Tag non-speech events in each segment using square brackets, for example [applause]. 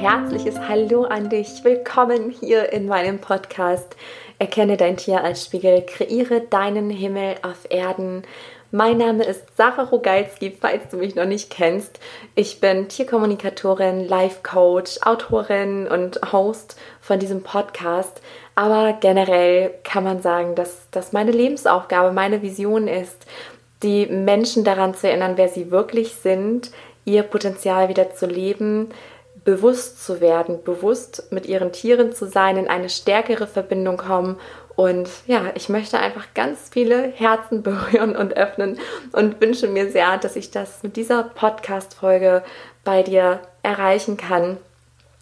herzliches Hallo an dich. Willkommen hier in meinem Podcast. Erkenne dein Tier als Spiegel, kreiere deinen Himmel auf Erden. Mein Name ist Sarah Rogalski, falls du mich noch nicht kennst. Ich bin Tierkommunikatorin, Life Coach, Autorin und Host von diesem Podcast. Aber generell kann man sagen, dass das meine Lebensaufgabe, meine Vision ist, die Menschen daran zu erinnern, wer sie wirklich sind, ihr Potenzial wieder zu leben, bewusst zu werden, bewusst mit ihren Tieren zu sein, in eine stärkere Verbindung kommen. Und ja, ich möchte einfach ganz viele Herzen [laughs] berühren und öffnen und wünsche mir sehr, dass ich das mit dieser Podcast-Folge bei dir erreichen kann.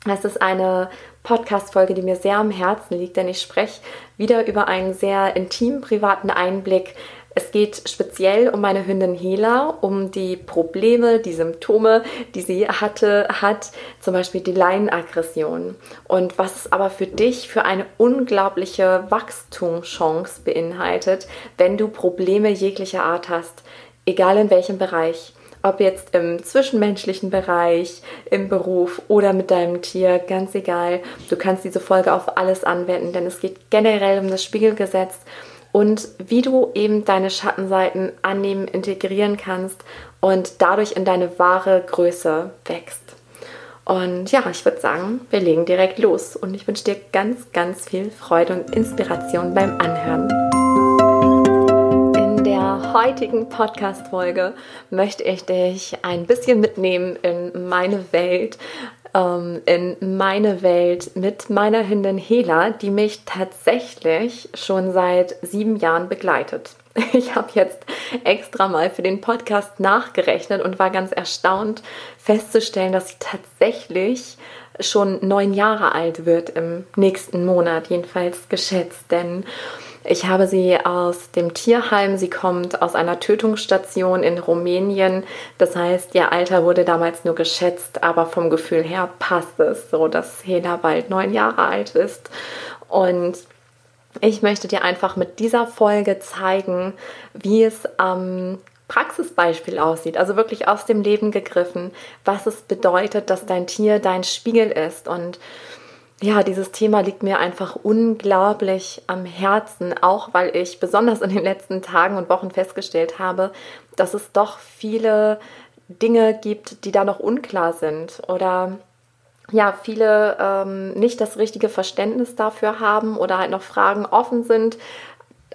Es ist eine Podcast-Folge, die mir sehr am Herzen liegt, denn ich spreche wieder über einen sehr intimen, privaten Einblick es geht speziell um meine Hündin Hela, um die Probleme, die Symptome, die sie hatte, hat, zum Beispiel die Leinenaggression. Und was es aber für dich für eine unglaubliche Wachstumschance beinhaltet, wenn du Probleme jeglicher Art hast, egal in welchem Bereich ob jetzt im zwischenmenschlichen Bereich, im Beruf oder mit deinem Tier, ganz egal. Du kannst diese Folge auf alles anwenden, denn es geht generell um das Spiegelgesetz und wie du eben deine Schattenseiten annehmen, integrieren kannst und dadurch in deine wahre Größe wächst. Und ja, ich würde sagen, wir legen direkt los und ich wünsche dir ganz, ganz viel Freude und Inspiration beim Anhören. In der heutigen Podcast-Folge möchte ich dich ein bisschen mitnehmen in meine Welt, ähm, in meine Welt mit meiner Hündin Hela, die mich tatsächlich schon seit sieben Jahren begleitet. [laughs] Ich habe jetzt extra mal für den Podcast nachgerechnet und war ganz erstaunt festzustellen, dass sie tatsächlich schon neun Jahre alt wird im nächsten Monat, jedenfalls geschätzt. Denn ich habe sie aus dem Tierheim. Sie kommt aus einer Tötungsstation in Rumänien. Das heißt, ihr Alter wurde damals nur geschätzt, aber vom Gefühl her passt es so, dass Hela bald neun Jahre alt ist. Und ich möchte dir einfach mit dieser Folge zeigen, wie es am Praxisbeispiel aussieht, also wirklich aus dem Leben gegriffen, was es bedeutet, dass dein Tier dein Spiegel ist und ja, dieses Thema liegt mir einfach unglaublich am Herzen, auch weil ich besonders in den letzten Tagen und Wochen festgestellt habe, dass es doch viele Dinge gibt, die da noch unklar sind oder ja, viele ähm, nicht das richtige Verständnis dafür haben oder halt noch Fragen offen sind.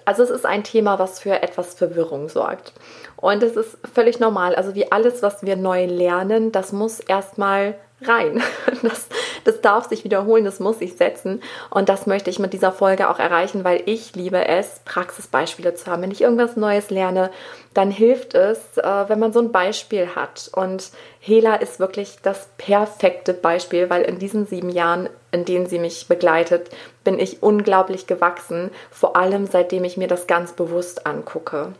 Also es ist ein Thema, was für etwas Verwirrung sorgt. Und es ist völlig normal. Also wie alles, was wir neu lernen, das muss erstmal rein. [laughs] Das, das darf sich wiederholen, das muss sich setzen. Und das möchte ich mit dieser Folge auch erreichen, weil ich liebe es, Praxisbeispiele zu haben. Wenn ich irgendwas Neues lerne, dann hilft es, äh, wenn man so ein Beispiel hat. Und Hela ist wirklich das perfekte Beispiel, weil in diesen sieben Jahren, in denen sie mich begleitet, bin ich unglaublich gewachsen, vor allem seitdem ich mir das ganz bewusst angucke.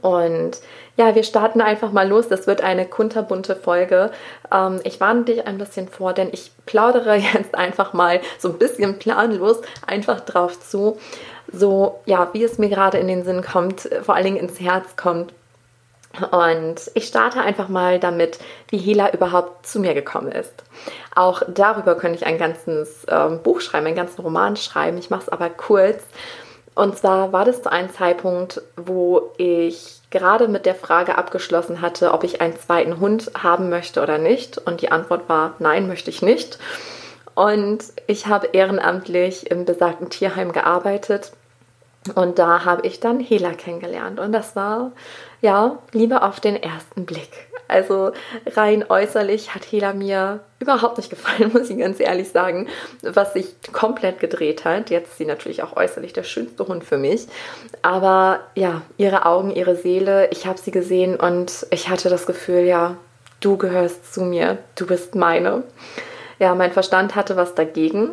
Und ja, wir starten einfach mal los. Das wird eine kunterbunte Folge. Ähm, ich warne dich ein bisschen vor, denn ich plaudere [laughs] jetzt einfach mal so ein bisschen planlos einfach drauf zu. So, ja, wie es mir gerade in den Sinn kommt, vor allen Dingen ins Herz kommt. Und ich starte einfach mal damit, wie Hela überhaupt zu mir gekommen ist. Auch darüber könnte ich ein ganzes ähm, Buch schreiben, einen ganzen Roman schreiben. Ich mache es aber kurz. Und zwar war das zu einem Zeitpunkt, wo ich gerade mit der Frage abgeschlossen hatte, ob ich einen zweiten Hund haben möchte oder nicht. Und die Antwort war, nein, möchte ich nicht. Und ich habe ehrenamtlich im besagten Tierheim gearbeitet. Und da habe ich dann Hela kennengelernt. Und das war, ja, Liebe auf den ersten Blick. Also rein äußerlich hat Hela mir überhaupt nicht gefallen, [laughs] muss ich ganz ehrlich sagen, was sich komplett gedreht hat. Jetzt ist sie natürlich auch äußerlich der schönste Hund für mich. Aber ja, ihre Augen, ihre Seele, ich habe sie gesehen und ich hatte das Gefühl, ja, du gehörst zu mir, du bist meine. Ja, mein Verstand hatte was dagegen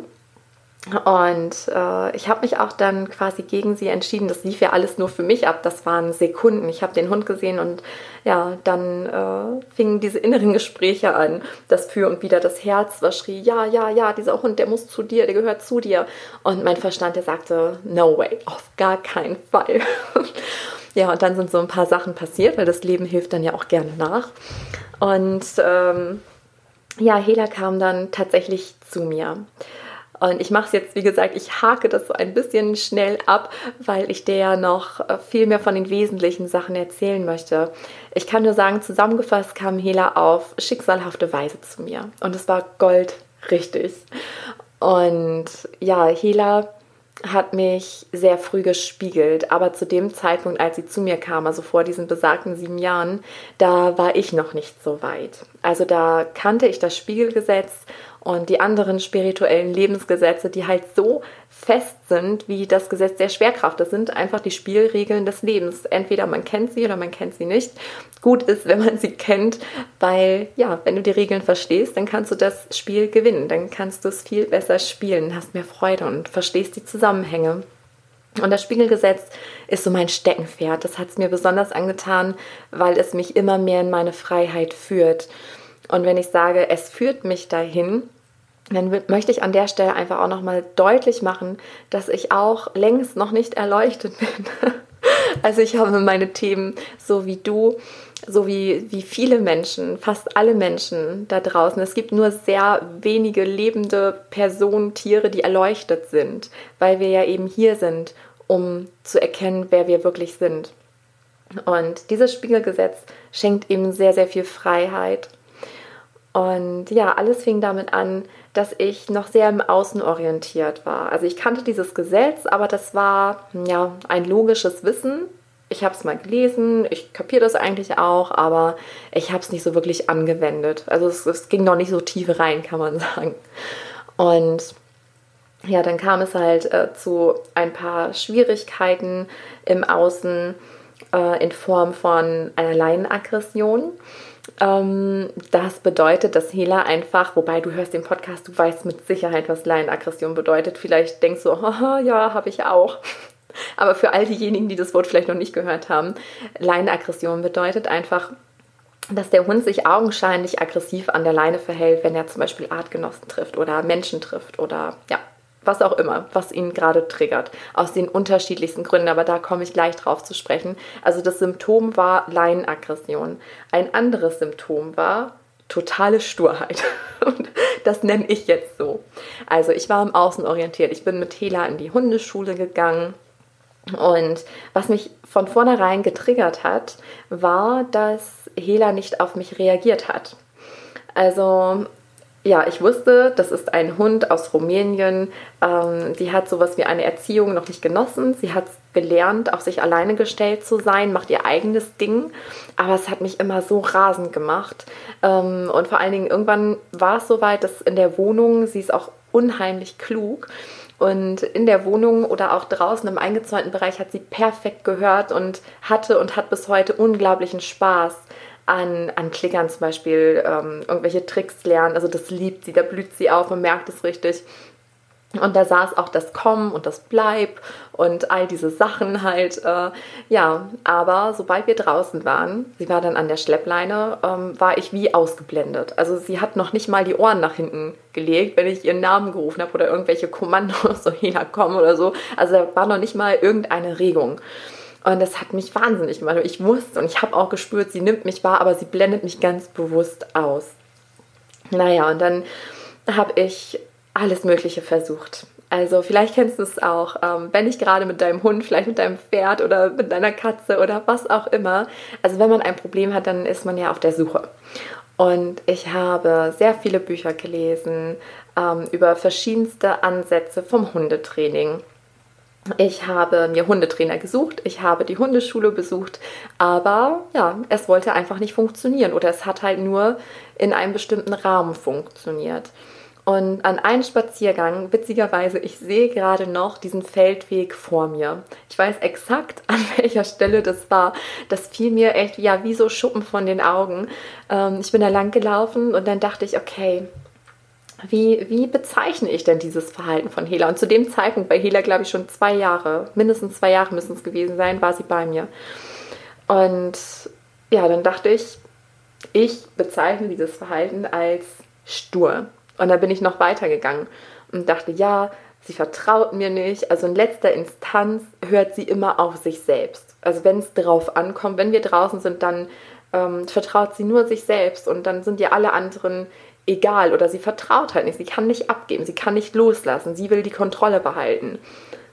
und äh, ich habe mich auch dann quasi gegen sie entschieden. Das lief ja alles nur für mich ab. Das waren Sekunden. Ich habe den Hund gesehen und ja, dann äh, fingen diese inneren Gespräche an. Das Für und Wider, das Herz, was schrie, ja, ja, ja, dieser Hund, der muss zu dir, der gehört zu dir. Und mein Verstand, der sagte, no way, auf gar keinen Fall. [laughs] ja, und dann sind so ein paar Sachen passiert, weil das Leben hilft dann ja auch gerne nach. Und ähm, ja, Hela kam dann tatsächlich zu mir. Und ich mache es jetzt, wie gesagt, ich hake das so ein bisschen schnell ab, weil ich dir ja noch äh, viel mehr von den wesentlichen Sachen erzählen möchte. Ich kann nur sagen, zusammengefasst kam Hela auf schicksalhafte Weise zu mir. Und es war Gold richtig. Und ja, Hela hat mich sehr früh gespiegelt, aber zu dem Zeitpunkt, als sie zu mir kam, also vor diesen besagten sieben Jahren, da war ich noch nicht so weit. Also da kannte ich das Spiegelgesetz und die anderen spirituellen Lebensgesetze, die halt so fest sind wie das Gesetz der Schwerkraft. Das sind einfach die Spielregeln des Lebens. Entweder man kennt sie oder man kennt sie nicht. Gut ist, wenn man sie kennt, weil ja, wenn du die Regeln verstehst, dann kannst du das Spiel gewinnen. Dann kannst du es viel besser spielen, hast mehr Freude und verstehst die Zusammenhänge. Und das Spiegelgesetz ist so mein Steckenpferd. Das hat es mir besonders angetan, weil es mich immer mehr in meine Freiheit führt. Und wenn ich sage, es führt mich dahin, dann möchte ich an der Stelle einfach auch nochmal deutlich machen, dass ich auch längst noch nicht erleuchtet bin. [laughs] also ich habe meine Themen so wie du, so wie, wie viele Menschen, fast alle Menschen da draußen. Es gibt nur sehr wenige lebende Personen, Tiere, die erleuchtet sind, weil wir ja eben hier sind, um zu erkennen, wer wir wirklich sind. Und dieses Spiegelgesetz schenkt eben sehr, sehr viel Freiheit und ja, alles fing damit an, dass ich noch sehr im Außen orientiert war. Also ich kannte dieses Gesetz, aber das war ja ein logisches Wissen. Ich habe es mal gelesen, ich kapiere das eigentlich auch, aber ich habe es nicht so wirklich angewendet. Also es, es ging noch nicht so tief rein, kann man [laughs] sagen. Und ja, dann kam es halt äh, zu ein paar Schwierigkeiten im Außen äh, in Form von einer Leinenaggression. Das bedeutet, dass Hela einfach, wobei du hörst den Podcast, du weißt mit Sicherheit, was Laienaggression bedeutet. Vielleicht denkst du, [laughs] haha, ja, habe ich auch. [laughs] Aber für all diejenigen, die das Wort vielleicht noch nicht gehört haben, Leinenaggression bedeutet einfach, dass der Hund sich augenscheinlich aggressiv an der Leine verhält, wenn er zum Beispiel Artgenossen trifft oder Menschen trifft oder ja, was auch immer, was ihn gerade triggert, aus den unterschiedlichsten Gründen, aber da komme ich gleich drauf zu sprechen. Also das Symptom war Leinenaggression. Ein anderes Symptom war totale Sturheit. [laughs] Das nenne ich jetzt so. Also ich war im Außen orientiert. Ich bin mit Hela in die Hundeschule gegangen. Und was mich von vornherein getriggert hat, war, dass Hela nicht auf mich reagiert hat. Also ja, ich wusste, das ist ein Hund aus Rumänien. Ähm, die hat sowas wie eine Erziehung noch nicht genossen. Sie hat gelernt, auf sich alleine gestellt zu sein, macht ihr eigenes Ding. Aber es hat mich immer so rasend gemacht. Ähm, und vor allen Dingen irgendwann war es soweit, dass in der Wohnung, sie ist auch unheimlich klug. Und in der Wohnung oder auch draußen im eingezäunten Bereich hat sie perfekt gehört und hatte und hat bis heute unglaublichen Spaß an, an Klickern zum Beispiel ähm, irgendwelche Tricks lernen. Also das liebt sie, da blüht sie auf, man merkt es richtig. Und da saß auch das Komm und das Bleib und all diese Sachen halt. Äh, ja, aber sobald wir draußen waren, sie war dann an der Schleppleine, ähm, war ich wie ausgeblendet. Also sie hat noch nicht mal die Ohren nach hinten gelegt, wenn ich ihren Namen gerufen habe oder irgendwelche Kommandos, [laughs] so jeder komm oder so. Also da war noch nicht mal irgendeine Regung. Und das hat mich wahnsinnig gemacht. Ich wusste und ich habe auch gespürt, sie nimmt mich wahr, aber sie blendet mich ganz bewusst aus. Naja, und dann habe ich alles Mögliche versucht. Also vielleicht kennst du es auch, ähm, wenn nicht gerade mit deinem Hund, vielleicht mit deinem Pferd oder mit deiner Katze oder was auch immer. Also wenn man ein Problem hat, dann ist man ja auf der Suche. Und ich habe sehr viele Bücher gelesen ähm, über verschiedenste Ansätze vom Hundetraining. Ich habe mir Hundetrainer gesucht, ich habe die Hundeschule besucht, aber ja, es wollte einfach nicht funktionieren oder es hat halt nur in einem bestimmten Rahmen funktioniert. Und an einem Spaziergang, witzigerweise, ich sehe gerade noch diesen Feldweg vor mir. Ich weiß exakt, [laughs] an welcher Stelle das war. Das fiel mir echt ja wie so Schuppen von den Augen. Ähm, ich bin da lang gelaufen und dann dachte ich, okay, wie, wie bezeichne ich denn dieses Verhalten von Hela? Und zu dem Zeitpunkt, bei Hela glaube ich schon zwei Jahre, mindestens zwei Jahre müssen es gewesen sein, war sie bei mir. Und ja, dann dachte ich, ich bezeichne dieses Verhalten als stur. Und dann bin ich noch weitergegangen und dachte, ja, sie vertraut mir nicht. Also in letzter Instanz hört sie immer auf sich selbst. Also wenn es drauf ankommt, wenn wir draußen sind, dann ähm, vertraut sie nur sich selbst und dann sind ja alle anderen egal oder sie vertraut halt nicht, sie kann nicht abgeben, sie kann nicht loslassen, sie will die Kontrolle behalten.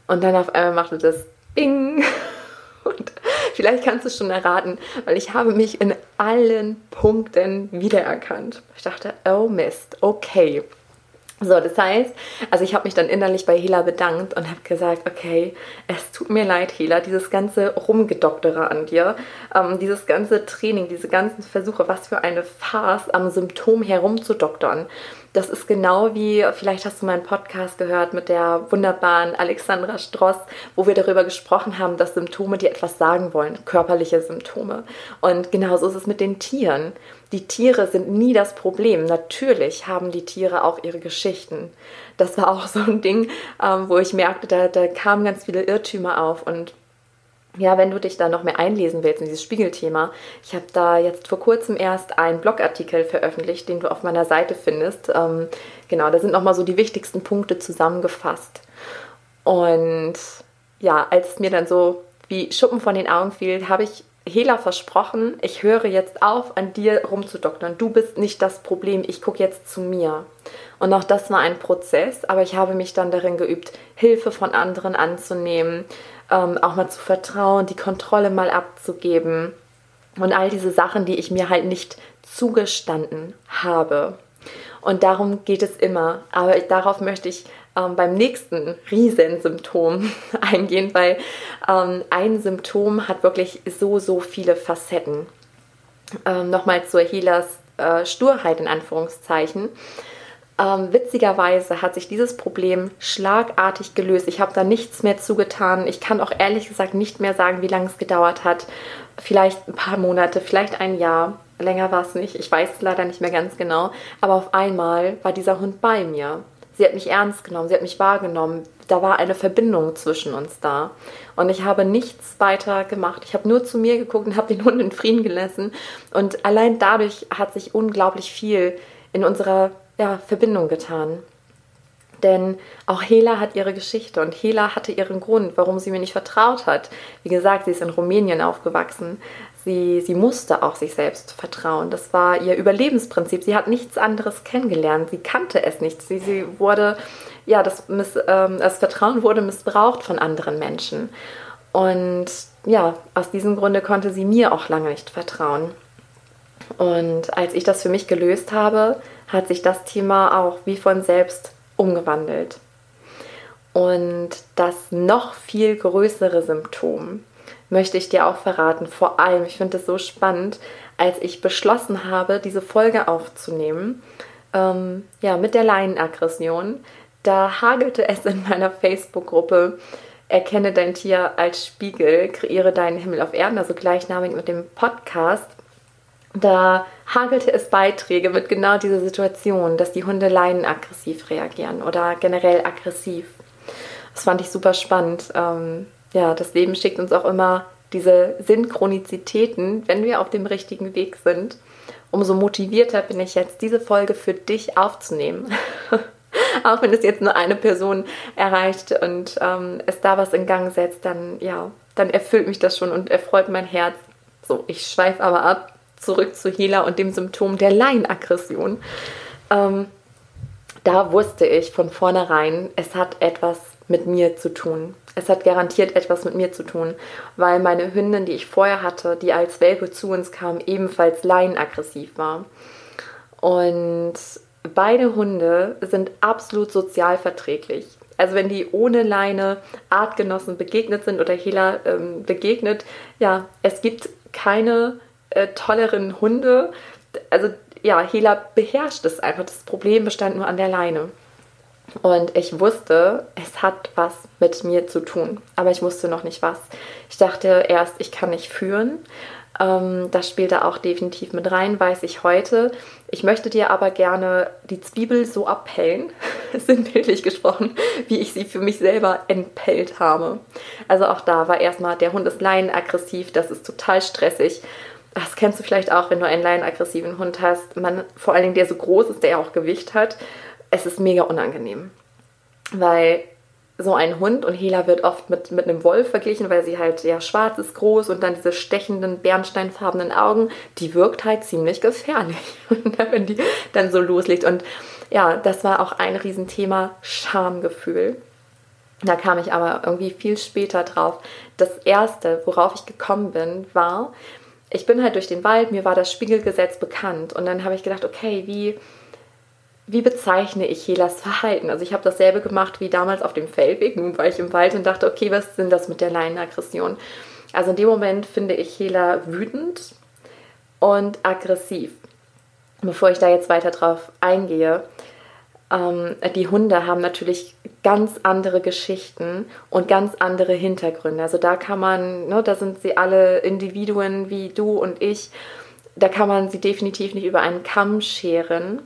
Und dann auf einmal macht das Bing. [laughs] Und vielleicht kannst du es schon erraten, weil ich habe mich in allen Punkten wiedererkannt. Ich dachte, oh Mist, okay. So, das heißt, also ich habe mich dann innerlich bei Hela bedankt und habe gesagt, okay, es tut mir leid, Hela, dieses ganze Rumgedoktere an dir, ähm, dieses ganze Training, diese ganzen Versuche, was für eine Farce am Symptom herumzudoktern. Das ist genau wie, vielleicht hast du meinen Podcast gehört mit der wunderbaren Alexandra Stross, wo wir darüber gesprochen haben, dass Symptome dir etwas sagen wollen, körperliche Symptome. Und genauso ist es mit den Tieren. Die Tiere sind nie das Problem. Natürlich haben die Tiere auch ihre Geschichten. Das war auch so ein Ding, ähm, wo ich merkte, da, da kamen ganz viele Irrtümer auf und ja, wenn du dich da noch mehr einlesen willst in dieses Spiegelthema, ich habe da jetzt vor kurzem erst einen Blogartikel veröffentlicht, den du auf meiner Seite findest. Ähm, genau, da sind nochmal so die wichtigsten Punkte zusammengefasst. Und ja, als es mir dann so wie Schuppen von den Augen fiel, habe ich Hela versprochen, ich höre jetzt auf, an dir rumzudoktern. Du bist nicht das Problem, ich gucke jetzt zu mir. Und auch das war ein Prozess, aber ich habe mich dann darin geübt, Hilfe von anderen anzunehmen, ähm, auch mal zu vertrauen, die Kontrolle mal abzugeben und all diese Sachen, die ich mir halt nicht zugestanden habe. Und darum geht es immer. Aber darauf möchte ich ähm, beim nächsten Riesensymptom [laughs] eingehen, weil ähm, ein Symptom hat wirklich so, so viele Facetten. Ähm, Nochmal zur Healers äh, Sturheit in Anführungszeichen. Ähm, witzigerweise hat sich dieses Problem schlagartig gelöst. Ich habe da nichts mehr zugetan. Ich kann auch ehrlich gesagt nicht mehr sagen, wie lange es gedauert hat. Vielleicht ein paar Monate, vielleicht ein Jahr. Länger war es nicht. Ich weiß es leider nicht mehr ganz genau. Aber auf einmal war dieser Hund bei mir. Sie hat mich ernst genommen, sie hat mich wahrgenommen. Da war eine Verbindung zwischen uns da. Und ich habe nichts weiter gemacht. Ich habe nur zu mir geguckt und habe den Hund in Frieden gelassen. Und allein dadurch hat sich unglaublich viel in unserer ja, Verbindung getan. Denn auch Hela hat ihre Geschichte und Hela hatte ihren Grund, warum sie mir nicht vertraut hat. Wie gesagt, sie ist in Rumänien aufgewachsen. Sie, sie musste auch sich selbst vertrauen. Das war ihr Überlebensprinzip. Sie hat nichts anderes kennengelernt. Sie kannte es nicht. Sie, sie wurde, ja, das, miss, ähm, das Vertrauen wurde missbraucht von anderen Menschen. Und ja, aus diesem Grunde konnte sie mir auch lange nicht vertrauen. Und als ich das für mich gelöst habe, hat sich das Thema auch wie von selbst umgewandelt. Und das noch viel größere Symptom möchte ich dir auch verraten. Vor allem, ich finde es so spannend, als ich beschlossen habe, diese Folge aufzunehmen, ähm, ja, mit der Leinenaggression, da hagelte es in meiner Facebook-Gruppe Erkenne dein Tier als Spiegel, kreiere deinen Himmel auf Erden, also gleichnamig mit dem Podcast da hagelte es Beiträge mit genau dieser Situation, dass die Hunde leinenaggressiv reagieren oder generell aggressiv. Das fand ich super spannend. Ähm, ja, das Leben schickt uns auch immer diese Synchronizitäten, wenn wir auf dem richtigen Weg sind. Umso motivierter bin ich jetzt, diese Folge für dich aufzunehmen. [laughs] auch wenn es jetzt nur eine Person erreicht und ähm, es da was in Gang setzt, dann ja, dann erfüllt mich das schon und erfreut mein Herz. So, ich schweife aber ab zurück zu Hela und dem Symptom der Laienaggression. Ähm, da wusste ich von vornherein, es hat etwas mit mir zu tun. Es hat garantiert etwas mit mir zu tun, weil meine Hündin, die ich vorher hatte, die als Welpe zu uns kam, ebenfalls laienaggressiv war. Und beide Hunde sind absolut sozial verträglich. Also wenn die ohne Leine Artgenossen begegnet sind oder Hela ähm, begegnet, ja, es gibt keine äh, tolleren Hunde. Also ja, Hela beherrscht es einfach. Das Problem bestand nur an der Leine. Und ich wusste, es hat was mit mir zu tun, aber ich wusste noch nicht was. Ich dachte erst, ich kann nicht führen. Ähm, das spielt da auch definitiv mit rein, weiß ich heute. Ich möchte dir aber gerne die Zwiebel so abpellen, [laughs] sinnbildlich gesprochen, wie ich sie für mich selber entpellt habe. Also auch da war erstmal, der Hund ist leinenaggressiv, das ist total stressig das kennst du vielleicht auch, wenn du einen laienaggressiven Hund hast, man, vor allen Dingen der so groß ist, der ja auch Gewicht hat, es ist mega unangenehm. Weil so ein Hund und Hela wird oft mit, mit einem Wolf verglichen, weil sie halt ja schwarz ist, groß und dann diese stechenden, bernsteinfarbenen Augen, die wirkt halt ziemlich gefährlich, [laughs] wenn die dann so loslegt. Und ja, das war auch ein Riesenthema, Schamgefühl. Da kam ich aber irgendwie viel später drauf. Das erste, worauf ich gekommen bin, war, ich bin halt durch den Wald, mir war das Spiegelgesetz bekannt und dann habe ich gedacht, okay, wie wie bezeichne ich Helas Verhalten? Also ich habe dasselbe gemacht wie damals auf dem Feldweg. Nun war ich im Wald und dachte, okay, was sind das mit der Leinenaggression? Also in dem Moment finde ich Hela wütend und aggressiv. Bevor ich da jetzt weiter drauf eingehe, ähm, die Hunde haben natürlich ganz andere Geschichten und ganz andere Hintergründe. Also da kann man, ne, da sind sie alle Individuen wie du und ich, da kann man sie definitiv nicht über einen Kamm scheren.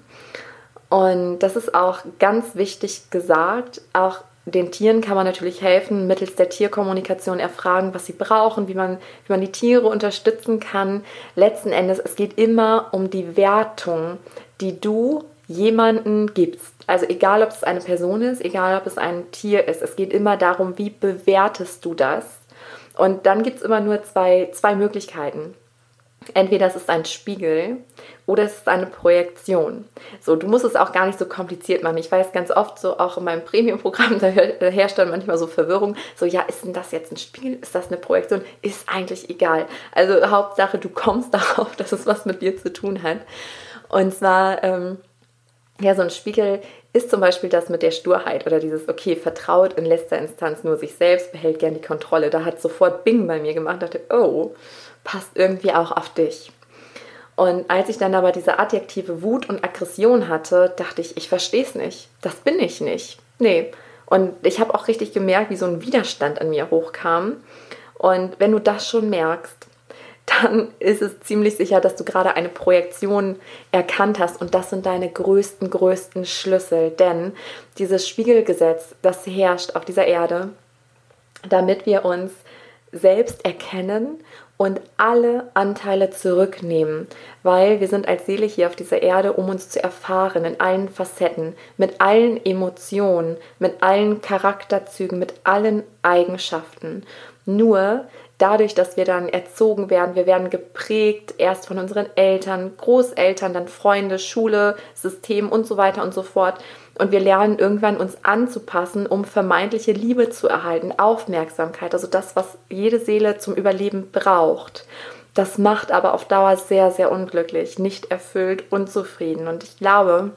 Und das ist auch ganz wichtig gesagt. Auch den Tieren kann man natürlich helfen, mittels der Tierkommunikation erfragen, was sie brauchen, wie man, wie man die Tiere unterstützen kann. Letzten Endes, es geht immer um die Wertung, die du jemanden gibst. Also egal, ob es eine Person ist, egal, ob es ein Tier ist. Es geht immer darum, wie bewertest du das? Und dann gibt es immer nur zwei, zwei Möglichkeiten. Entweder es ist ein Spiegel oder es ist eine Projektion. So, du musst es auch gar nicht so kompliziert machen. Ich weiß ganz oft so auch in meinem Premium-Programm, [laughs] da herrscht dann manchmal so Verwirrung. So, ja, ist denn das jetzt ein Spiegel? Ist das eine Projektion? Ist eigentlich egal. Also Hauptsache, du kommst [laughs] darauf, dass es was mit dir zu tun hat. Und zwar, ähm, ja, so ein Spiegel ist zum Beispiel das mit der Sturheit oder dieses, okay, vertraut in letzter Instanz nur sich selbst, behält gern die Kontrolle. Da hat sofort Bing bei mir gemacht, dachte, oh, passt irgendwie auch auf dich. Und als ich dann aber diese adjektive Wut und Aggression hatte, dachte ich, ich verstehe es nicht. Das bin ich nicht. Nee. Und ich habe auch richtig gemerkt, wie so ein Widerstand an mir hochkam. Und wenn du das schon merkst, dann ist es ziemlich sicher, dass du gerade eine Projektion erkannt hast und das sind deine größten, größten Schlüssel. Denn dieses Spiegelgesetz, das herrscht auf dieser Erde, damit wir uns selbst erkennen und alle Anteile zurücknehmen, weil wir sind als Seele hier auf dieser Erde, um uns zu erfahren in allen Facetten, mit allen Emotionen, mit allen Charakterzügen, mit allen Eigenschaften. Nur dadurch, dass wir dann erzogen werden, wir werden geprägt, erst von unseren Eltern, Großeltern, dann Freunde, Schule, System und so weiter und so fort. Und wir lernen irgendwann uns anzupassen, um vermeintliche Liebe zu erhalten, Aufmerksamkeit, also das, was jede Seele zum Überleben braucht. Das macht aber auf Dauer sehr, sehr unglücklich, nicht erfüllt, unzufrieden. Und ich glaube,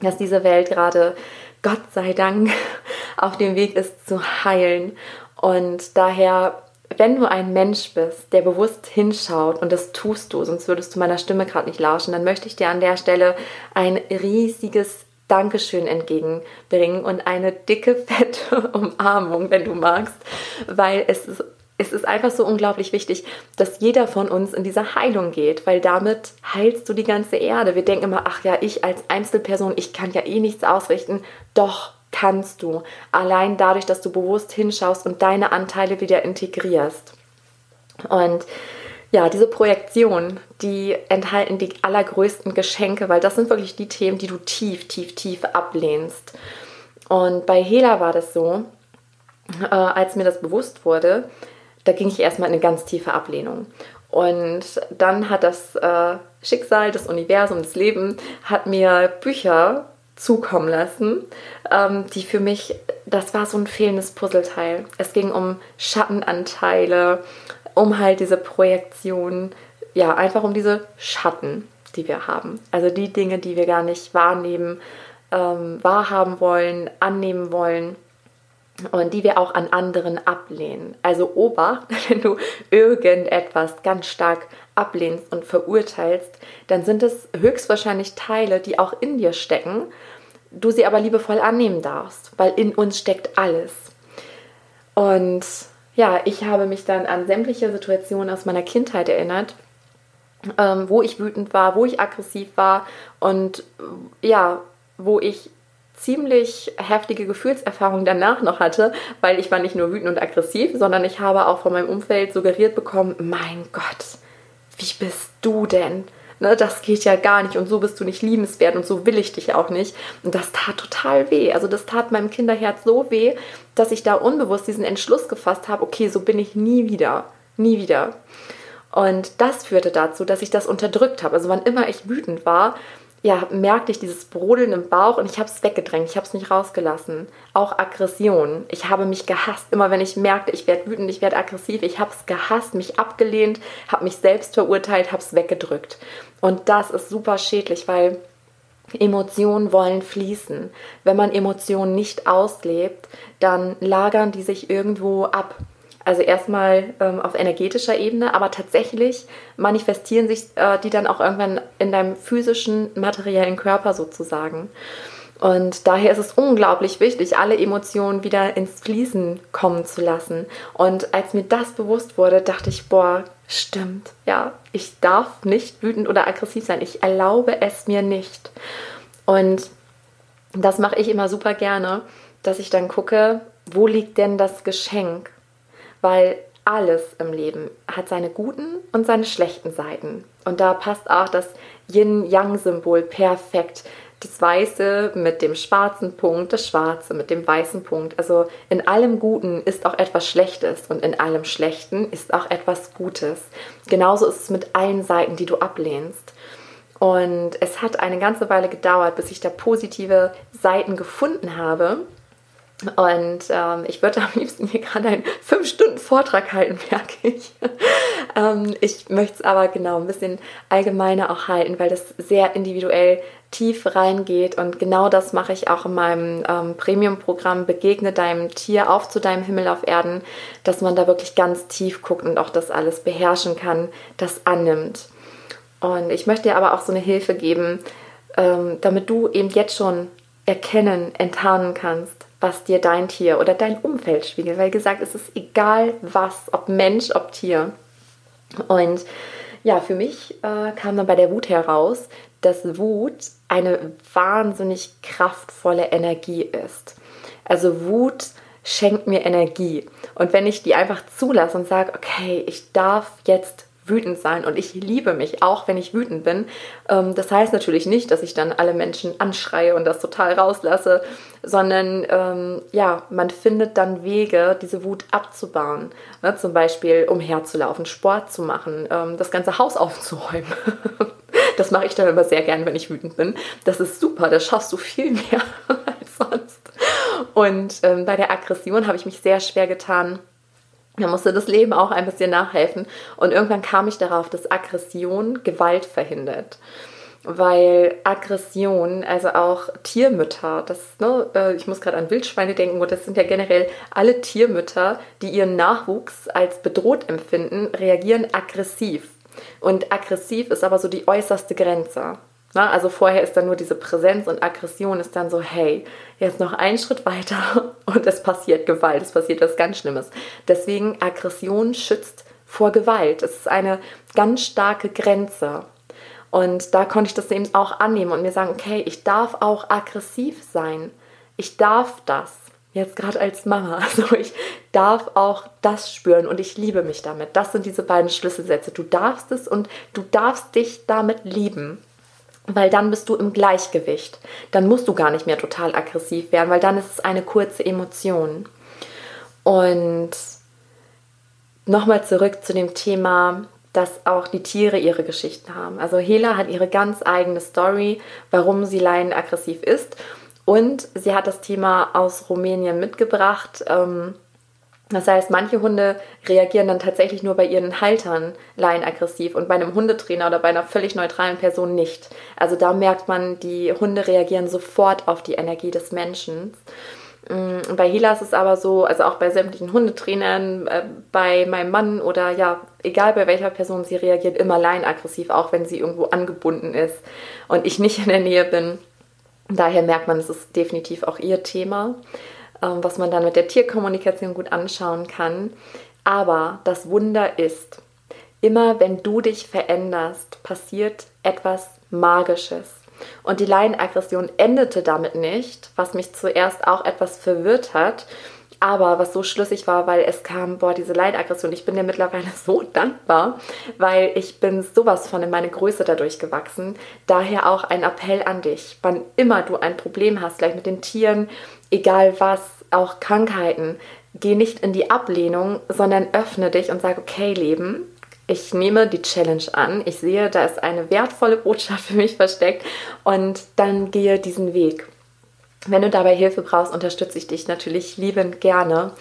dass diese Welt gerade, Gott sei Dank, [laughs] auf dem Weg ist zu heilen. Und daher wenn du ein Mensch bist, der bewusst hinschaut, und das tust du, sonst würdest du meiner Stimme gerade nicht lauschen, dann möchte ich dir an der Stelle ein riesiges Dankeschön entgegenbringen und eine dicke, fette [laughs] Umarmung, wenn du magst, weil es ist, es ist einfach so unglaublich wichtig, dass jeder von uns in diese Heilung geht, weil damit heilst du die ganze Erde. Wir denken immer, ach ja, ich als Einzelperson, ich kann ja eh nichts ausrichten. Doch, kannst du. Allein dadurch, dass du bewusst hinschaust und deine Anteile wieder integrierst. Und ja, diese Projektion, die enthalten die allergrößten Geschenke, weil das sind wirklich die Themen, die du tief, tief, tief ablehnst. Und bei Hela war das so, äh, als mir das bewusst wurde, da ging ich erstmal in eine ganz tiefe Ablehnung. Und dann hat das äh, Schicksal, das Universum, das Leben, hat mir Bücher zukommen lassen, ähm, die für mich, das war so ein fehlendes Puzzleteil. Es ging um Schattenanteile, um halt diese Projektion, ja, einfach um diese Schatten, die wir haben. Also die Dinge, die wir gar nicht wahrnehmen, ähm, wahrhaben wollen, annehmen wollen und die wir auch an anderen ablehnen. Also Obacht, [laughs] wenn du irgendetwas ganz stark ablehnst und verurteilst, dann sind es höchstwahrscheinlich Teile, die auch in dir stecken, du sie aber liebevoll annehmen darfst, weil in uns steckt alles. Und ja, ich habe mich dann an sämtliche Situationen aus meiner Kindheit erinnert, ähm, wo ich wütend war, wo ich aggressiv war und ja, wo ich ziemlich heftige Gefühlserfahrungen danach noch hatte, weil ich war nicht nur wütend und aggressiv, sondern ich habe auch von meinem Umfeld suggeriert bekommen, mein Gott, wie bist du denn? ne, das geht ja gar nicht und so bist du nicht liebenswert und so will ich dich auch nicht. Und das tat total weh. Also das tat meinem Kinderherz so weh, dass ich da unbewusst diesen Entschluss gefasst habe, okay, so bin ich nie wieder, nie wieder. Und das führte dazu, dass ich das unterdrückt habe. Also wann immer ich wütend war, ja, merkte ich dieses Brodeln im Bauch und ich habe es weggedrängt, ich habe es nicht rausgelassen. Auch Aggression. Ich habe mich gehasst. Immer wenn ich merkte, ich werde wütend, ich werde aggressiv, ich habe es gehasst, mich abgelehnt, habe mich selbst verurteilt, habe es weggedrückt. Und das ist super schädlich, weil Emotionen wollen fließen. Wenn man Emotionen nicht auslebt, dann lagern die sich irgendwo ab. Also erstmal ähm, auf energetischer Ebene, aber tatsächlich manifestieren sich äh, die dann auch irgendwann in deinem physischen, materiellen Körper sozusagen. Und daher ist es unglaublich wichtig, alle Emotionen wieder ins Fließen kommen zu lassen. Und als mir das bewusst wurde, dachte ich, boah, stimmt, ja, ich darf nicht wütend oder aggressiv sein. Ich erlaube es mir nicht. Und das mache ich immer super gerne, dass ich dann gucke, wo liegt denn das Geschenk? Weil alles im Leben hat seine guten und seine schlechten Seiten. Und da passt auch das Yin-Yang-Symbol perfekt. Das Weiße mit dem schwarzen Punkt, das Schwarze mit dem weißen Punkt. Also in allem Guten ist auch etwas Schlechtes und in allem Schlechten ist auch etwas Gutes. Genauso ist es mit allen Seiten, die du ablehnst. Und es hat eine ganze Weile gedauert, bis ich da positive Seiten gefunden habe. Und ähm, ich würde am liebsten hier gerade einen 5-Stunden-Vortrag halten, merke ich. [laughs] ähm, ich möchte es aber genau ein bisschen allgemeiner auch halten, weil das sehr individuell tief reingeht. Und genau das mache ich auch in meinem ähm, Premium-Programm Begegne deinem Tier auf zu deinem Himmel auf Erden, dass man da wirklich ganz tief guckt und auch das alles beherrschen kann, das annimmt. Und ich möchte dir aber auch so eine Hilfe geben, ähm, damit du eben jetzt schon erkennen, enttarnen kannst, was dir dein Tier oder dein Umfeld spiegelt. Weil gesagt, es ist egal was, ob Mensch, ob Tier. Und ja, für mich äh, kam dann bei der Wut heraus, dass Wut eine wahnsinnig kraftvolle Energie ist. Also Wut schenkt mir Energie. Und wenn ich die einfach zulasse und sage, okay, ich darf jetzt wütend sein und ich liebe mich, auch wenn ich wütend bin. Ähm, das heißt natürlich nicht, dass ich dann alle Menschen anschreie und das total rauslasse, sondern ähm, ja, man findet dann Wege, diese Wut abzubauen. Ne? Zum Beispiel umherzulaufen, Sport zu machen, ähm, das ganze Haus aufzuräumen. [laughs] das mache ich dann immer sehr gern, wenn ich wütend bin. Das ist super, das schaffst du viel mehr [laughs] als sonst. Und ähm, bei der Aggression habe ich mich sehr schwer getan, da musste das Leben auch ein bisschen nachhelfen. Und irgendwann kam ich darauf, dass Aggression Gewalt verhindert. Weil Aggression, also auch Tiermütter, das, ne, äh, ich muss gerade an Wildschweine denken, und das sind ja generell alle Tiermütter, die ihren Nachwuchs als bedroht empfinden, reagieren aggressiv. Und aggressiv ist aber so die äußerste Grenze. Na, also vorher ist dann nur diese Präsenz und Aggression ist dann so, hey, jetzt noch einen Schritt weiter [laughs] und es passiert Gewalt, es passiert was ganz Schlimmes. Deswegen Aggression schützt vor Gewalt. Es ist eine ganz starke Grenze. Und da konnte ich das eben auch annehmen und mir sagen, okay, ich darf auch aggressiv sein. Ich darf das. Jetzt gerade als Mama. [laughs] Also ich darf auch das spüren und ich liebe mich damit. Das sind diese beiden Schlüsselsätze. Du darfst es und du darfst dich damit lieben weil dann bist du im Gleichgewicht. Dann musst du gar nicht mehr total aggressiv werden, weil dann ist es eine kurze Emotion. Und nochmal zurück zu dem Thema, dass auch die Tiere ihre Geschichten haben. Also Hela hat ihre ganz eigene Story, warum sie leiden aggressiv ist. Und sie hat das Thema aus Rumänien mitgebracht. Ähm, das heißt, manche Hunde reagieren dann tatsächlich nur bei ihren Haltern laienaggressiv und bei einem Hundetrainer oder bei einer völlig neutralen Person nicht. Also da merkt man, die Hunde reagieren sofort auf die Energie des Menschen. Mm, bei Hila ist es aber so, also auch bei sämtlichen Hundetrainern, äh, bei meinem Mann oder ja, egal bei welcher Person, sie reagiert immer laienaggressiv, auch wenn sie irgendwo angebunden ist und ich nicht in der Nähe bin. Daher merkt man, es ist definitiv auch ihr Thema. Ähm, was man dann mit der Tierkommunikation gut anschauen kann. Aber das Wunder ist, immer wenn du dich veränderst, passiert etwas Magisches. Und die Laienaggression endete damit nicht, was mich zuerst auch etwas verwirrt hat. Aber was so schlüssig war, weil es kam, boah, diese Leidaggression, ich bin dir mittlerweile [laughs] so dankbar, weil ich bin sowas von in meine Größe dadurch gewachsen. Daher auch ein Appell an dich, wann immer du ein Problem hast, gleich mit den Tieren, egal was, auch Krankheiten, geh nicht in die Ablehnung, sondern öffne dich und sag, okay, Leben, ich nehme die Challenge an. Ich sehe, da ist eine wertvolle Botschaft für mich versteckt und dann gehe diesen Weg. Wenn du dabei Hilfe brauchst, unterstütze ich dich natürlich liebend gerne.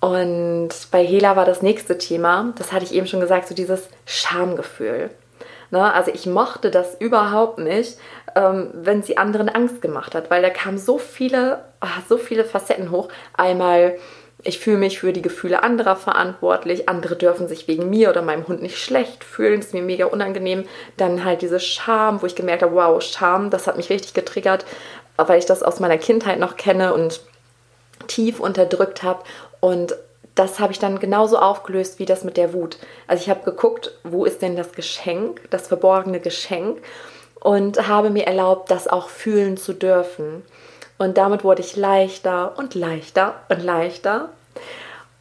Und bei Hela war das nächste Thema, das hatte ich eben schon gesagt, so dieses Schamgefühl. Ne? Also ich mochte das überhaupt nicht, ähm, wenn sie anderen Angst gemacht hat, weil da kamen so viele, ach, so viele Facetten hoch. Einmal, ich fühle mich für die Gefühle anderer verantwortlich, andere dürfen sich wegen mir oder meinem Hund nicht schlecht fühlen, ist mir mega unangenehm. Dann halt diese Scham, wo ich gemerkt habe, wow, Scham, das hat mich richtig getriggert weil ich das aus meiner Kindheit noch kenne und tief unterdrückt habe. Und das habe ich dann genauso aufgelöst wie das mit der Wut. Also ich habe geguckt, wo ist denn das Geschenk, das verborgene Geschenk und habe mir erlaubt, das auch fühlen zu dürfen. Und damit wurde ich leichter und leichter und leichter.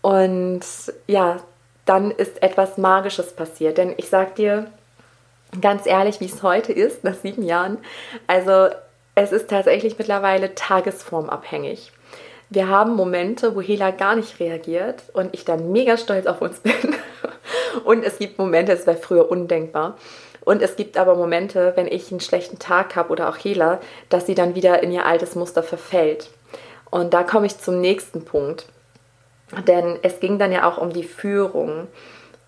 Und ja, dann ist etwas Magisches passiert. Denn ich sage dir ganz ehrlich, wie es heute ist, nach sieben Jahren. Also es ist tatsächlich mittlerweile tagesformabhängig. Wir haben Momente, wo Hela gar nicht reagiert und ich dann mega stolz auf uns [laughs] bin. Und es gibt Momente, es wäre früher undenkbar. Und es gibt aber Momente, wenn ich einen schlechten Tag habe oder auch Hela, dass sie dann wieder in ihr altes Muster verfällt. Und da komme ich zum nächsten Punkt. Denn es ging dann ja auch um die Führung.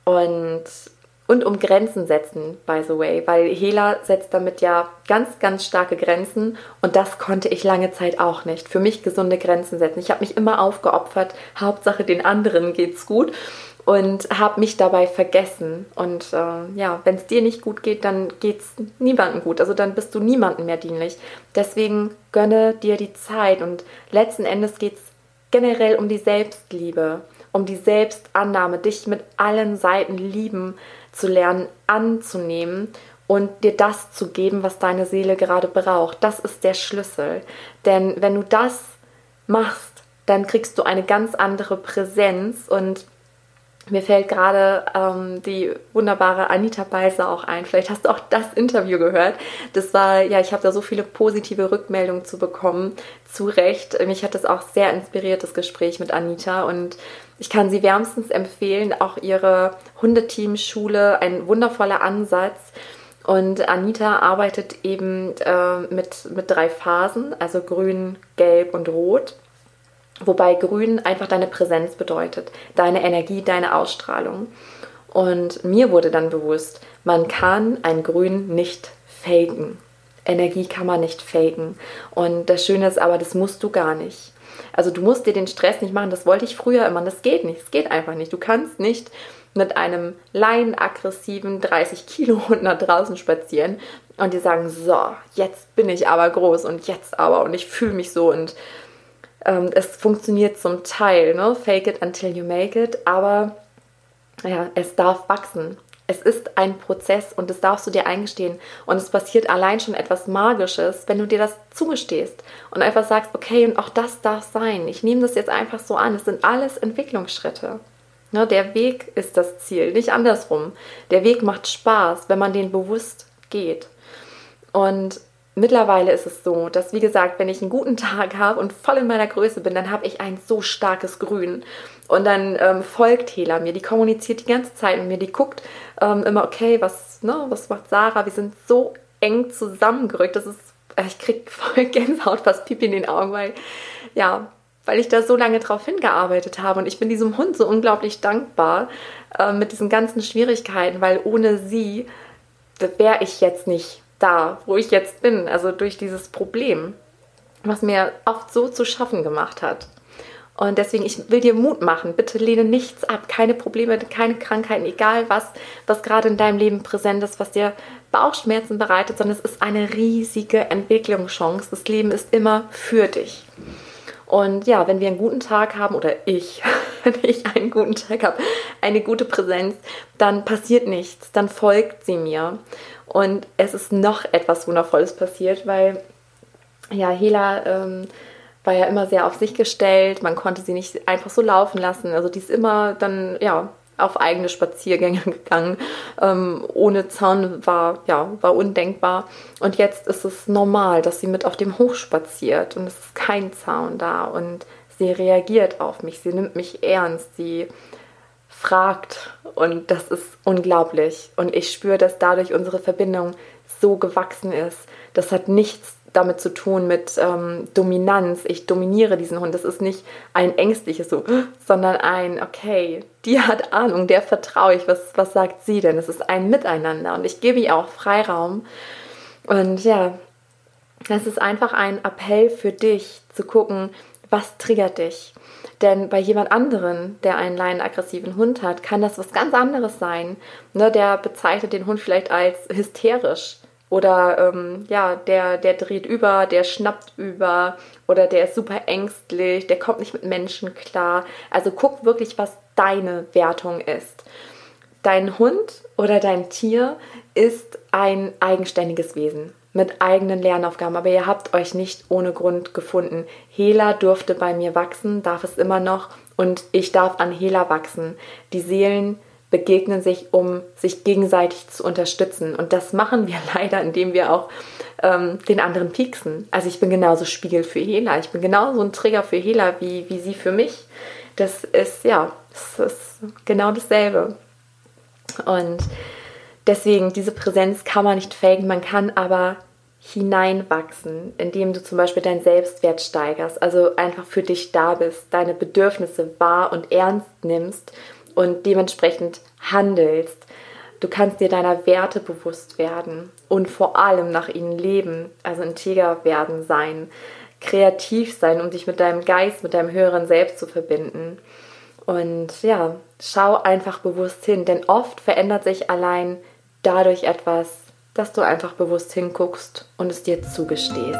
Und und um Grenzen setzen, by the way, weil Hela setzt damit ja ganz, ganz starke Grenzen und das konnte ich lange Zeit auch nicht. Für mich gesunde Grenzen setzen. Ich habe mich immer aufgeopfert, Hauptsache den anderen geht's gut und habe mich dabei vergessen. Und äh, ja, wenn es dir nicht gut geht, dann geht's niemandem gut. Also dann bist du niemandem mehr dienlich. Deswegen gönne dir die Zeit und letzten Endes geht's generell um die Selbstliebe, um die Selbstannahme, dich mit allen Seiten lieben zu lernen, anzunehmen und dir das zu geben, was deine Seele gerade braucht. Das ist der Schlüssel. Denn wenn du das machst, dann kriegst du eine ganz andere Präsenz und mir fällt gerade ähm, die wunderbare Anita Balser auch ein. Vielleicht hast du auch das Interview gehört. Das war, ja, ich habe da so viele positive Rückmeldungen zu bekommen. Zu Recht. Mich hat das auch sehr inspiriert, das Gespräch mit Anita. Und ich kann sie wärmstens empfehlen. Auch ihre Hundeteam-Schule, ein wundervoller Ansatz. Und Anita arbeitet eben äh, mit, mit drei Phasen, also grün, gelb und rot. Wobei grün einfach deine Präsenz bedeutet, deine Energie, deine Ausstrahlung. Und mir wurde dann bewusst, man kann ein Grün nicht faken. Energie kann man nicht faken. Und das Schöne ist aber, das musst du gar nicht. Also du musst dir den Stress nicht machen, das wollte ich früher immer, das geht nicht, das geht einfach nicht. Du kannst nicht mit einem laienaggressiven 30 Kilo Hund nach draußen spazieren und dir sagen, so, jetzt bin ich aber groß und jetzt aber und ich fühle mich so und ähm, es funktioniert zum Teil, ne? Fake it until you make it, aber ja, es darf wachsen. Es ist ein Prozess und das darfst du dir eingestehen. Und es passiert allein schon etwas Magisches, wenn du dir das zugestehst und einfach sagst, okay, und auch das darf sein. Ich nehme das jetzt einfach so an. Es sind alles Entwicklungsschritte. Ne, der Weg ist das Ziel, nicht andersrum. Der Weg macht Spaß, wenn man den bewusst geht. Und mittlerweile ist es so, dass, wie gesagt, wenn ich einen guten Tag habe und voll in meiner Größe bin, dann habe ich ein so starkes Grün. Und dann ähm, folgt Hela mir, die kommuniziert die ganze Zeit mit mir, die guckt ähm, immer, okay, was, ne, was macht Sarah? Wir sind so eng zusammengerückt, das ist, äh, ich kriege voll [laughs] Gänsehaut, fast Pipi in den Augen, weil, ja, weil ich da so lange drauf hingearbeitet habe und ich bin diesem Hund so unglaublich dankbar äh, mit diesen ganzen Schwierigkeiten, weil ohne sie wäre ich jetzt nicht da, wo ich jetzt bin, also durch dieses Problem, was mir oft so zu schaffen gemacht hat. Und deswegen, ich will dir Mut machen. Bitte lehne nichts ab. Keine Probleme, keine Krankheiten, egal was, was gerade in deinem Leben präsent ist, was dir Bauchschmerzen bereitet, sondern es ist eine riesige Entwicklungschance. Das Leben ist immer für dich. Und ja, wenn wir einen guten Tag haben, oder ich, [laughs] wenn ich einen guten Tag habe, eine gute Präsenz, dann passiert nichts, dann folgt sie mir. Und es ist noch etwas Wundervolles passiert, weil ja, Hela ähm, war ja immer sehr auf sich gestellt. Man konnte sie nicht einfach so laufen lassen. Also die ist immer dann, ja, auf eigene Spaziergänge [laughs] gegangen. Ähm, ohne Zaun war, ja, war undenkbar. Und jetzt ist es normal, dass sie mit auf dem Hoch spaziert und es ist kein Zaun da und sie reagiert auf mich, sie nimmt mich ernst, sie fragt und das ist unglaublich. Und ich spüre, dass dadurch unsere Verbindung so gewachsen ist. Das hat nichts damit zu tun mit ähm, Dominanz. Ich dominiere diesen Hund. Das ist nicht ein ängstliches so, sondern ein, okay, die hat Ahnung, der vertraue ich. Was, was sagt sie denn? Es ist ein Miteinander und ich gebe ihr auch Freiraum. Und ja, das ist einfach ein Appell für dich zu gucken, was triggert dich. Denn bei jemand anderen, der einen laienaggressiven Hund hat, kann das was ganz anderes sein. Ne, der bezeichnet den Hund vielleicht als hysterisch oder ähm, ja, der, der dreht über, der schnappt über oder der ist super ängstlich, der kommt nicht mit Menschen klar. Also guck wirklich, was deine Wertung ist. Dein Hund oder dein Tier ist ein eigenständiges Wesen mit eigenen Lernaufgaben, aber ihr habt euch nicht ohne Grund gefunden. Hela durfte bei mir wachsen, darf es immer noch und ich darf an Hela wachsen. Die Seelen begegnen sich, um sich gegenseitig zu unterstützen. Und das machen wir [laughs] leider, indem wir auch ähm, den anderen pieksen. Also ich bin genauso Spiegel für Hela. Ich bin genauso ein Trigger für Hela wie, wie sie für mich. Das ist, ja, das ist genau dasselbe. Und deswegen, diese Präsenz kann man nicht faken, man kann aber hineinwachsen, indem du zum Beispiel deinen Selbstwert steigerst, also einfach für dich da bist, deine Bedürfnisse wahr und ernst nimmst und dementsprechend handelst. Du kannst dir deiner Werte bewusst werden und vor allem nach ihnen leben, also integer werden sein, kreativ sein, um dich mit deinem Geist, mit deinem höheren Selbst zu verbinden. Und ja, schau einfach bewusst hin, denn oft verändert sich allein dadurch etwas, dass du einfach bewusst hinguckst und es dir zugestehst.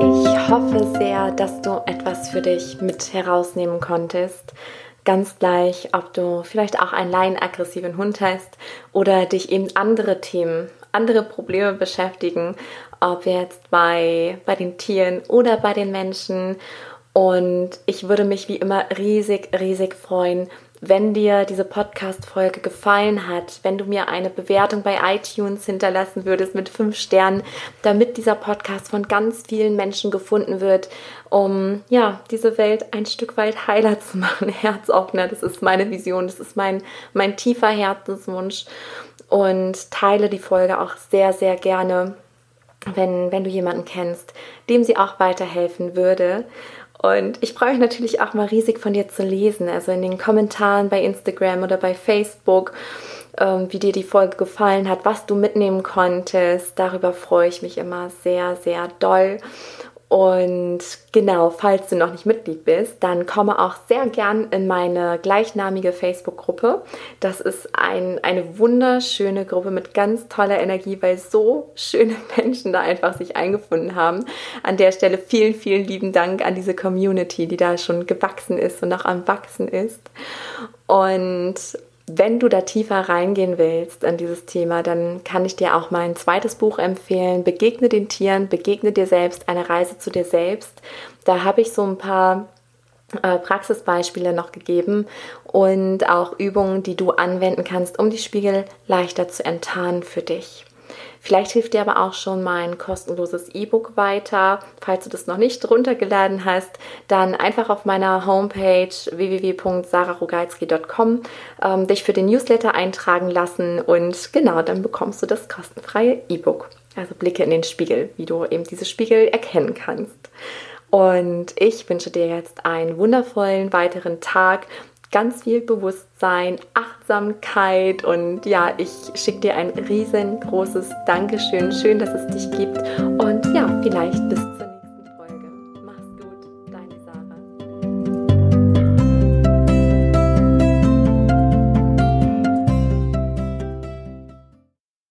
Ich hoffe sehr, dass du etwas für dich mit herausnehmen konntest ganz gleich, ob du vielleicht auch einen laienaggressiven Hund hast oder dich eben andere Themen, andere Probleme beschäftigen, ob jetzt bei, bei den Tieren oder bei den Menschen. Und ich würde mich wie immer riesig, riesig freuen, wenn dir diese Podcast-Folge gefallen hat, wenn du mir eine Bewertung bei iTunes hinterlassen würdest mit fünf Sternen, damit dieser Podcast von ganz vielen Menschen gefunden wird, um ja, diese Welt ein Stück weit heiler zu machen, [laughs] Herzoffner. Das ist meine Vision, das ist mein, mein tiefer Herzenswunsch. Und teile die Folge auch sehr, sehr gerne, wenn, wenn du jemanden kennst, dem sie auch weiterhelfen würde. Und ich freue mich natürlich auch mal riesig von dir zu lesen, also in den Kommentaren bei Instagram oder bei Facebook, ähm, wie dir die Folge gefallen hat, was du mitnehmen konntest. Darüber freue ich mich immer sehr, sehr doll. Und genau, falls du noch nicht Mitglied bist, dann komme auch sehr gern in meine gleichnamige Facebook-Gruppe. Das ist ein, eine wunderschöne Gruppe mit ganz toller Energie, weil so schöne [laughs] Menschen da einfach sich eingefunden haben. An der Stelle vielen, vielen lieben Dank an diese Community, die da schon gewachsen ist und noch am Wachsen ist. Und wenn du da tiefer reingehen willst an dieses Thema, dann kann ich dir auch mein zweites Buch empfehlen. Begegne den Tieren, begegne dir selbst, eine Reise zu dir selbst. Da habe ich so ein paar äh, Praxisbeispiele noch gegeben und auch Übungen, die du anwenden kannst, um die Spiegel leichter zu enttarnen für dich. Vielleicht hilft dir aber auch schon mein kostenloses E-Book weiter. Falls du das noch nicht runtergeladen hast, dann einfach auf meiner Homepage www.sararogalski.com ähm, dich für den Newsletter eintragen lassen und genau, dann bekommst du das kostenfreie E-Book. Also Blicke in den Spiegel, wie du eben diese Spiegel erkennen kannst. Und ich wünsche dir jetzt einen wundervollen weiteren Tag ganz viel Bewusstsein, Achtsamkeit und ja, ich schicke dir ein riesengroßes Dankeschön. Schön, dass es dich gibt und ja, vielleicht bis